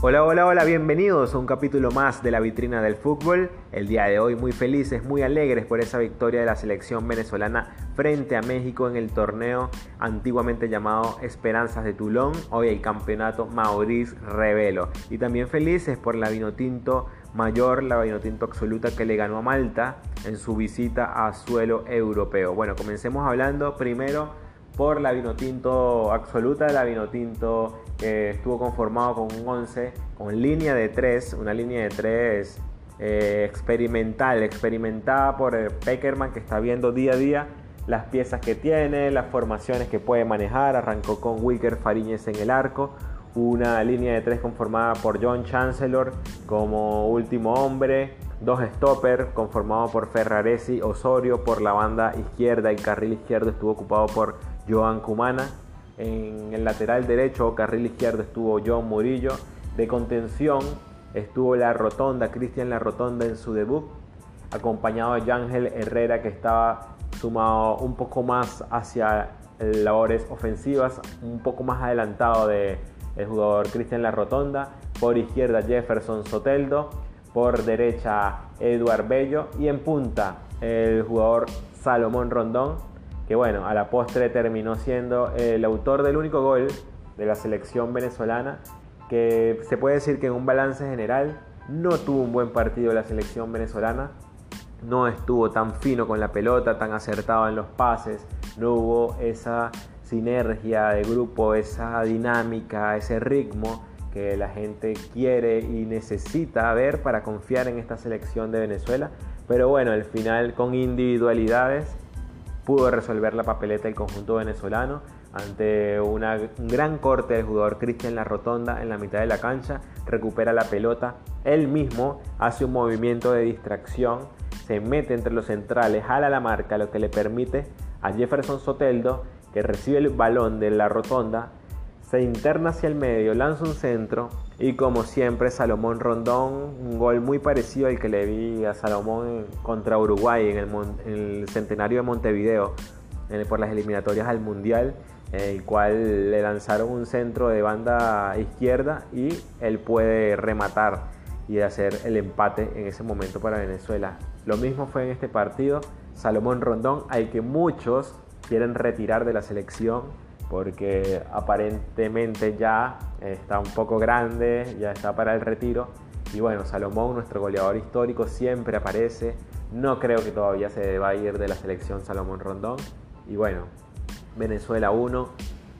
Hola, hola, hola, bienvenidos a un capítulo más de la vitrina del fútbol. El día de hoy muy felices, muy alegres por esa victoria de la selección venezolana frente a México en el torneo antiguamente llamado Esperanzas de Tulón, hoy el campeonato Maurice Revelo. Y también felices por la Vinotinto mayor, la Vinotinto absoluta que le ganó a Malta en su visita a suelo europeo. Bueno, comencemos hablando primero por la Vinotinto absoluta, la Vinotinto que estuvo conformado con un 11 con línea de 3, una línea de 3 eh, experimental, experimentada por Peckerman que está viendo día a día las piezas que tiene, las formaciones que puede manejar. Arrancó con Wicker Fariñez en el arco, una línea de 3 conformada por John Chancellor como último hombre, dos stoppers conformados por Ferraresi Osorio por la banda izquierda, el carril izquierdo estuvo ocupado por Joan Cumana. En el lateral derecho, carril izquierdo, estuvo John Murillo. De contención estuvo La Rotonda, Cristian La Rotonda en su debut, acompañado de Ángel Herrera que estaba sumado un poco más hacia labores ofensivas, un poco más adelantado de el jugador Cristian La Rotonda. Por izquierda Jefferson Soteldo, por derecha Eduard Bello y en punta el jugador Salomón Rondón que bueno, a la postre terminó siendo el autor del único gol de la selección venezolana, que se puede decir que en un balance general no tuvo un buen partido la selección venezolana, no estuvo tan fino con la pelota, tan acertado en los pases, no hubo esa sinergia de grupo, esa dinámica, ese ritmo que la gente quiere y necesita ver para confiar en esta selección de Venezuela. Pero bueno, al final con individualidades pudo resolver la papeleta el conjunto venezolano ante un gran corte del jugador Cristian La Rotonda en la mitad de la cancha, recupera la pelota, él mismo hace un movimiento de distracción, se mete entre los centrales, jala la marca, lo que le permite a Jefferson Soteldo, que recibe el balón de La Rotonda, se interna hacia el medio, lanza un centro y como siempre Salomón Rondón, un gol muy parecido al que le vi a Salomón contra Uruguay en el, centenario de Montevideo por las eliminatorias al Mundial, en el cual le lanzaron un centro de banda izquierda y él puede rematar y hacer el empate en ese momento para Venezuela. Lo mismo fue en este partido, Salomón Rondón, al que muchos quieren retirar de la selección porque aparentemente ya está un poco grande, ya está para el retiro. Y bueno, Salomón, nuestro goleador histórico, siempre aparece. No creo que todavía se deba ir de la selección Salomón Rondón. Y bueno, Venezuela 1,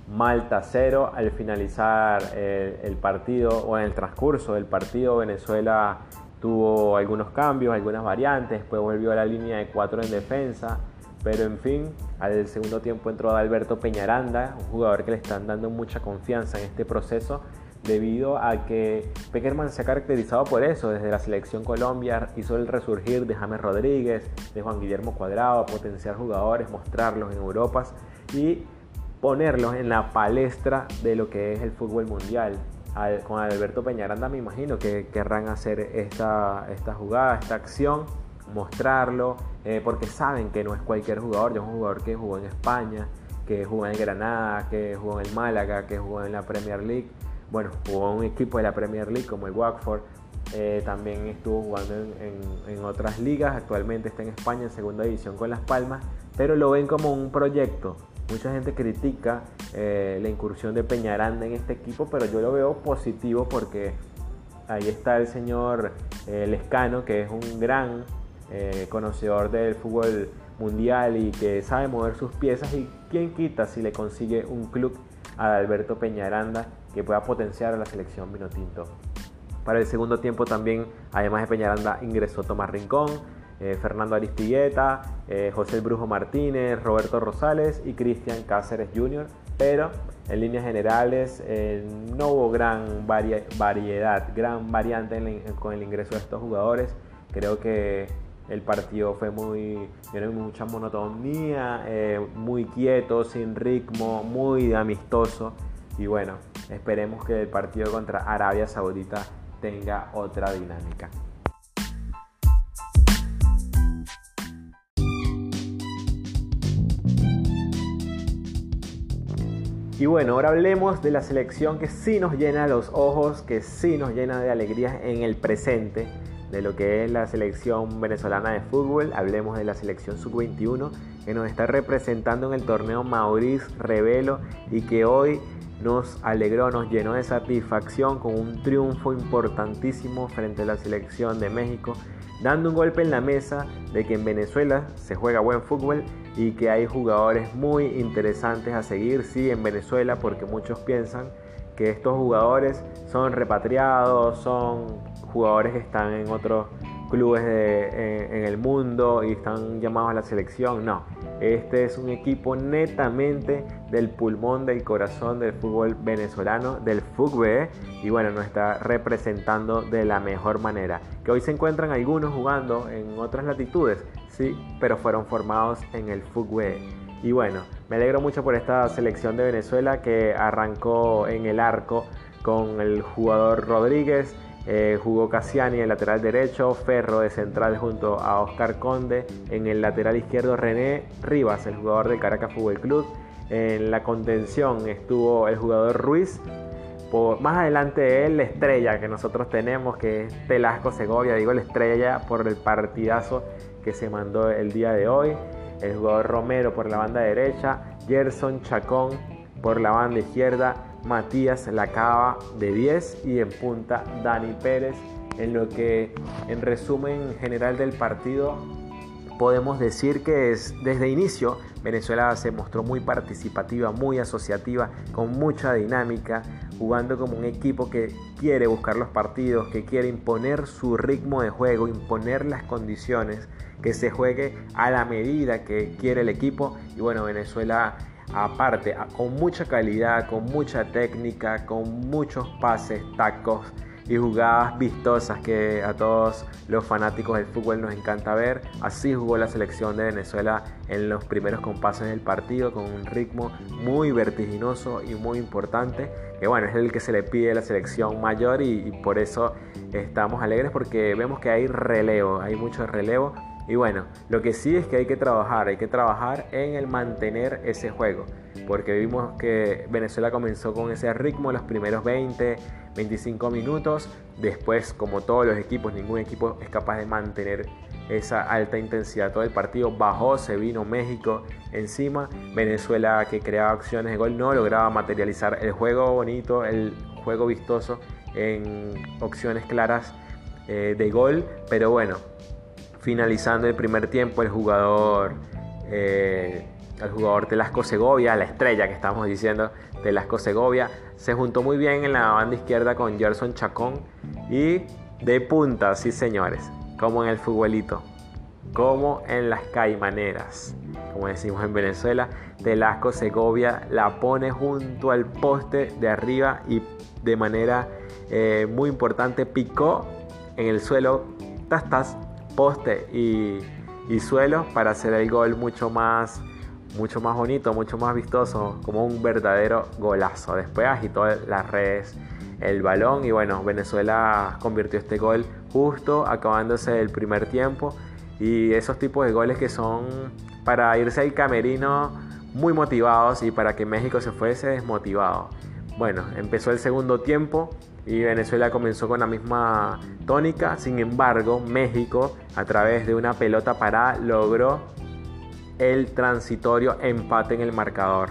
Malta 0. Al finalizar el, el partido o en el transcurso del partido, Venezuela tuvo algunos cambios, algunas variantes. Después volvió a la línea de 4 en defensa pero en fin, al segundo tiempo entró Alberto Peñaranda, un jugador que le están dando mucha confianza en este proceso debido a que Peckerman se ha caracterizado por eso. Desde la selección Colombia hizo el resurgir de James Rodríguez, de Juan Guillermo Cuadrado, potenciar jugadores, mostrarlos en Europa y ponerlos en la palestra de lo que es el fútbol mundial. con Alberto Peñaranda me imagino que querrán hacer esta, esta jugada, esta acción mostrarlo, eh, porque saben que no es cualquier jugador, es un jugador que jugó en España, que jugó en Granada, que jugó en el Málaga, que jugó en la Premier League, bueno, jugó en un equipo de la Premier League como el Watford, eh, también estuvo jugando en, otras ligas, actualmente está en España en segunda división con Las Palmas, pero lo ven como un proyecto. Mucha gente critica eh, la incursión de Peñaranda en este equipo, pero yo lo veo positivo porque ahí está el señor Lescano, que es un gran eh, conocedor del fútbol mundial y que sabe mover sus piezas y quién quita si le consigue un club a Alberto Peñaranda que pueda potenciar a la selección Vinotinto. Para el segundo tiempo también, además de Peñaranda, ingresó Tomás Rincón, eh, Fernando Aristigueta, eh, José Brujo Martínez, Roberto Rosales y Cristian Cáceres Jr. Pero en líneas generales no hubo gran variedad, gran variante con el ingreso de estos jugadores. Creo que el partido fue muy, tiene mucha monotonía, eh, muy quieto, sin ritmo, muy amistoso. Y bueno, esperemos que el partido contra Arabia Saudita tenga otra dinámica. Y bueno, ahora hablemos de la selección que sí nos llena los ojos, que sí nos llena de alegría en el presente, de lo que es la selección venezolana de fútbol. Hablemos de la selección sub-21 que nos está representando en el torneo Maurice Revelo y que hoy nos alegró, nos llenó de satisfacción con un triunfo importantísimo frente a la selección de México, dando un golpe en la mesa de que en Venezuela se juega buen fútbol y que hay jugadores muy interesantes a seguir, sí, en Venezuela, porque muchos piensan que estos jugadores son repatriados, son jugadores que están en otros clubes en, el mundo y están llamados a la selección. No, este es un equipo netamente del pulmón, del corazón del fútbol venezolano, del fútbol, y bueno, nos está representando de la mejor manera. Que hoy se encuentran algunos jugando en otras latitudes, sí, pero fueron formados en el fútbol. Y bueno, me alegro mucho por esta selección de Venezuela que arrancó en el arco con el jugador Rodríguez, eh, jugó Cassiani en el lateral derecho, Ferro de central junto a Oscar Conde, en el lateral izquierdo René Rivas, el jugador del Caracas Fútbol Club. En la contención estuvo el jugador Ruiz. Por, más adelante de él, la estrella que nosotros tenemos, que es Telasco Segovia, digo la estrella por el partidazo que se mandó el día de hoy. El jugador Romero por la banda derecha, Gerson Chacón por la banda izquierda, Matías Lacaba de 10 y en punta Dani Pérez. En lo que en resumen general del partido podemos decir que es, desde inicio Venezuela se mostró muy participativa, muy asociativa, con mucha dinámica, jugando como un equipo que quiere buscar los partidos, que quiere imponer su ritmo de juego, imponer las condiciones, que se juegue a la medida que quiere el equipo. Y bueno, Venezuela aparte, con mucha calidad, con mucha técnica, con muchos pases, tacos y jugadas vistosas que a todos los fanáticos del fútbol nos encanta ver. Así jugó la selección de Venezuela en los primeros compases del partido con un ritmo muy vertiginoso y muy importante. Que bueno, es el que se le pide a la selección mayor y, y por eso estamos alegres porque vemos que hay relevo, hay mucho relevo y bueno, lo que sí es que hay que trabajar, hay que trabajar en el mantener ese juego, porque vimos que Venezuela comenzó con ese ritmo los primeros 20, 25 minutos, después como todos los equipos, ningún equipo es capaz de mantener esa alta intensidad todo el partido, bajó, se vino México encima, Venezuela que creaba opciones de gol no lograba materializar el juego bonito, el juego vistoso en opciones claras eh, de gol, pero bueno, finalizando el primer tiempo el jugador, eh, el jugador Telasco Segovia, la estrella que estamos diciendo, Telasco Segovia, se juntó muy bien en la banda izquierda con Gerson Chacón y de punta, sí señores, como en el futbolito, como en las caimaneras, como decimos en Venezuela, Telasco Segovia la pone junto al poste de arriba y de manera eh, muy importante picó en el suelo, tas tas, poste y, suelo para hacer el gol mucho más, mucho más bonito, mucho más vistoso, como un verdadero golazo. Después agitó las redes el balón y bueno, Venezuela convirtió este gol justo acabándose el primer tiempo y esos tipos de goles que son para irse al camerino muy motivados y para que México se fuese desmotivado. Bueno, empezó el segundo tiempo y Venezuela comenzó con la misma tónica. Sin embargo, México, a través de una pelota parada, logró el transitorio empate en el marcador.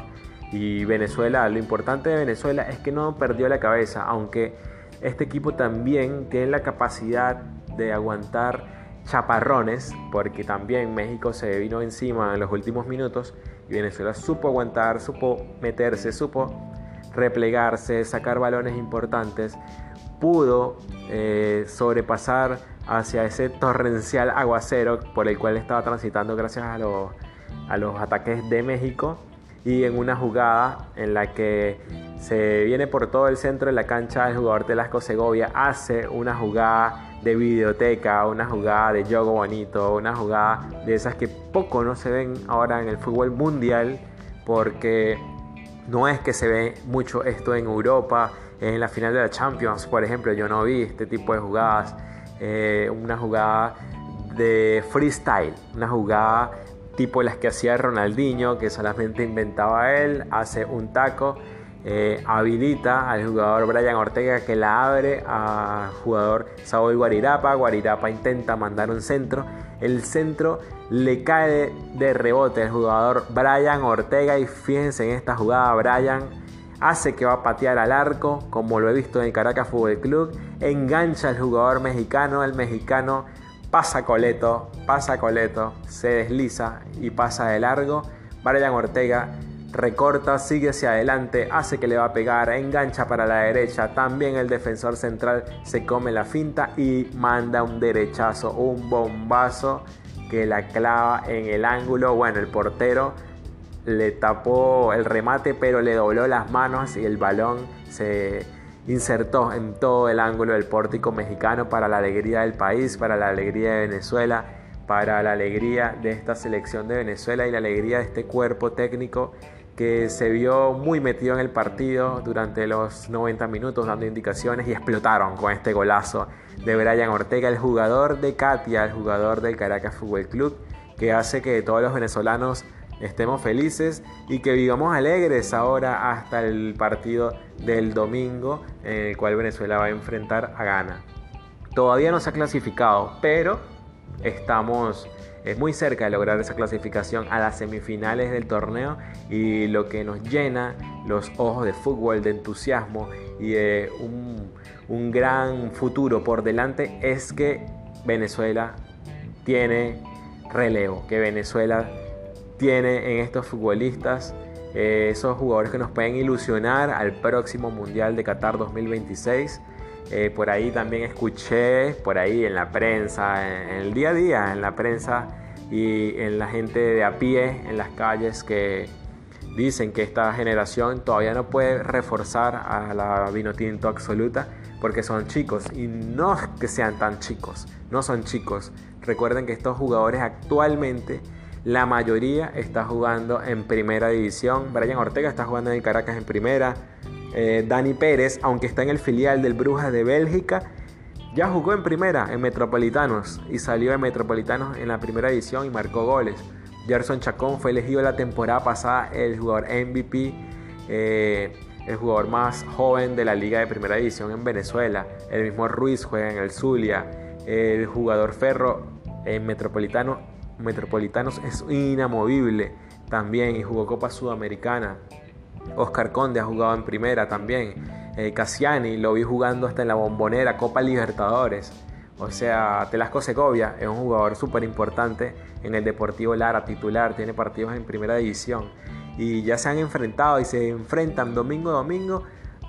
Y Venezuela, lo importante de Venezuela es que no perdió la cabeza, aunque este equipo también tiene la capacidad de aguantar chaparrones, porque también México se vino encima en los últimos minutos y Venezuela supo aguantar, supo meterse, supo replegarse, sacar balones importantes, pudo eh, sobrepasar hacia ese torrencial aguacero por el cual estaba transitando gracias a los, a los ataques de México. Y en una jugada en la que se viene por todo el centro de la cancha el jugador Telasco Segovia hace una jugada de videoteca, una jugada de yogo bonito, una jugada de esas que poco no se ven ahora en el fútbol mundial porque no es que se ve mucho esto en Europa, en la final de la Champions, por ejemplo, yo no vi este tipo de jugadas. Eh, una jugada de freestyle, una jugada tipo las que hacía Ronaldinho, que solamente inventaba él, hace un taco, eh, habilita al jugador Brian Ortega que la abre al jugador Saúl Guarirapa, Guarirapa intenta mandar un centro, el centro le cae de, rebote al jugador Brian Ortega y fíjense en esta jugada Brian hace que va a patear al arco, como lo he visto en el Caracas Fútbol Club, engancha al jugador mexicano, el mexicano pasa Coleto, pasa Coleto, se desliza y pasa de largo. Brian Ortega recorta, sigue hacia adelante, hace que le va a pegar, engancha para la derecha. También el defensor central se come la finta y manda un derechazo, un bombazo que la clava en el ángulo. Bueno, el portero le tapó el remate, pero le dobló las manos y el balón se insertó en todo el ángulo del pórtico mexicano para la alegría del país, para la alegría de Venezuela, para la alegría de esta selección de Venezuela y la alegría de este cuerpo técnico que se vio muy metido en el partido durante los 90 minutos dando indicaciones y explotaron con este golazo de Brian Ortega, el jugador de Katia, el jugador del Caracas Fútbol Club, que hace que todos los venezolanos estemos felices y que vivamos alegres ahora hasta el partido del domingo en el cual Venezuela va a enfrentar a Ghana. Todavía no se ha clasificado, pero estamos muy cerca de lograr esa clasificación a las semifinales del torneo y lo que nos llena los ojos de fútbol, de entusiasmo y de un, un gran futuro por delante es que Venezuela tiene relevo, que Venezuela tiene en estos futbolistas eh, esos jugadores que nos pueden ilusionar al próximo Mundial de Qatar 2026. Eh, por ahí también escuché, por ahí en la prensa, en, el día a día, en la prensa y en la gente de a pie, en las calles, que dicen que esta generación todavía no puede reforzar a la vino tinto absoluta porque son chicos y no que sean tan chicos, no son chicos. Recuerden que estos jugadores actualmente la mayoría está jugando en primera división. Brian Ortega está jugando en Caracas en primera. Eh, Dani Pérez, aunque está en el filial del Brujas de Bélgica, ya jugó en primera en Metropolitanos y salió de Metropolitanos en la primera división y marcó goles. Gerson Chacón fue elegido la temporada pasada el jugador MVP, eh, el jugador más joven de la liga de primera división en Venezuela. El mismo Ruiz juega en el Zulia. El jugador Ferro en Metropolitano Metropolitanos es inamovible también y jugó Copa Sudamericana. Oscar Conde ha jugado en primera también. Eh, Cassiani lo vi jugando hasta en la bombonera Copa Libertadores. O sea, Telasco Segovia es un jugador súper importante en el Deportivo Lara, titular, tiene partidos en primera división. Y ya se han enfrentado y se enfrentan domingo a domingo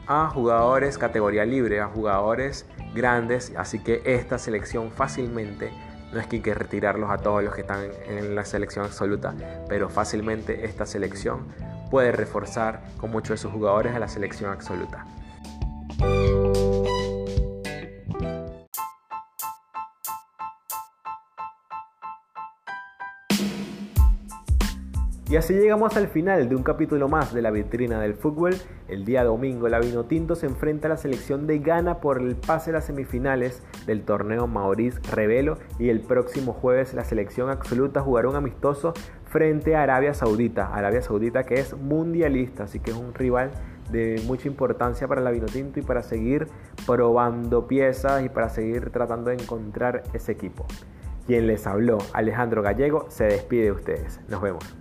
a jugadores categoría libre, a jugadores grandes. Así que esta selección fácilmente no es que hay que retirarlos a todos los que están en la selección absoluta, pero fácilmente esta selección puede reforzar con muchos de sus jugadores a la selección absoluta. Y así llegamos al final de un capítulo más de la vitrina del fútbol. El día domingo la Vinotinto se enfrenta a la selección de Ghana por el pase a las semifinales del torneo Maurice Revelo y el próximo jueves la selección absoluta jugará un amistoso frente a Arabia Saudita. Arabia Saudita que es mundialista, así que es un rival de mucha importancia para la Vinotinto y para seguir probando piezas y para seguir tratando de encontrar ese equipo. Quien les habló, Alejandro Gallego, se despide de ustedes. Nos vemos.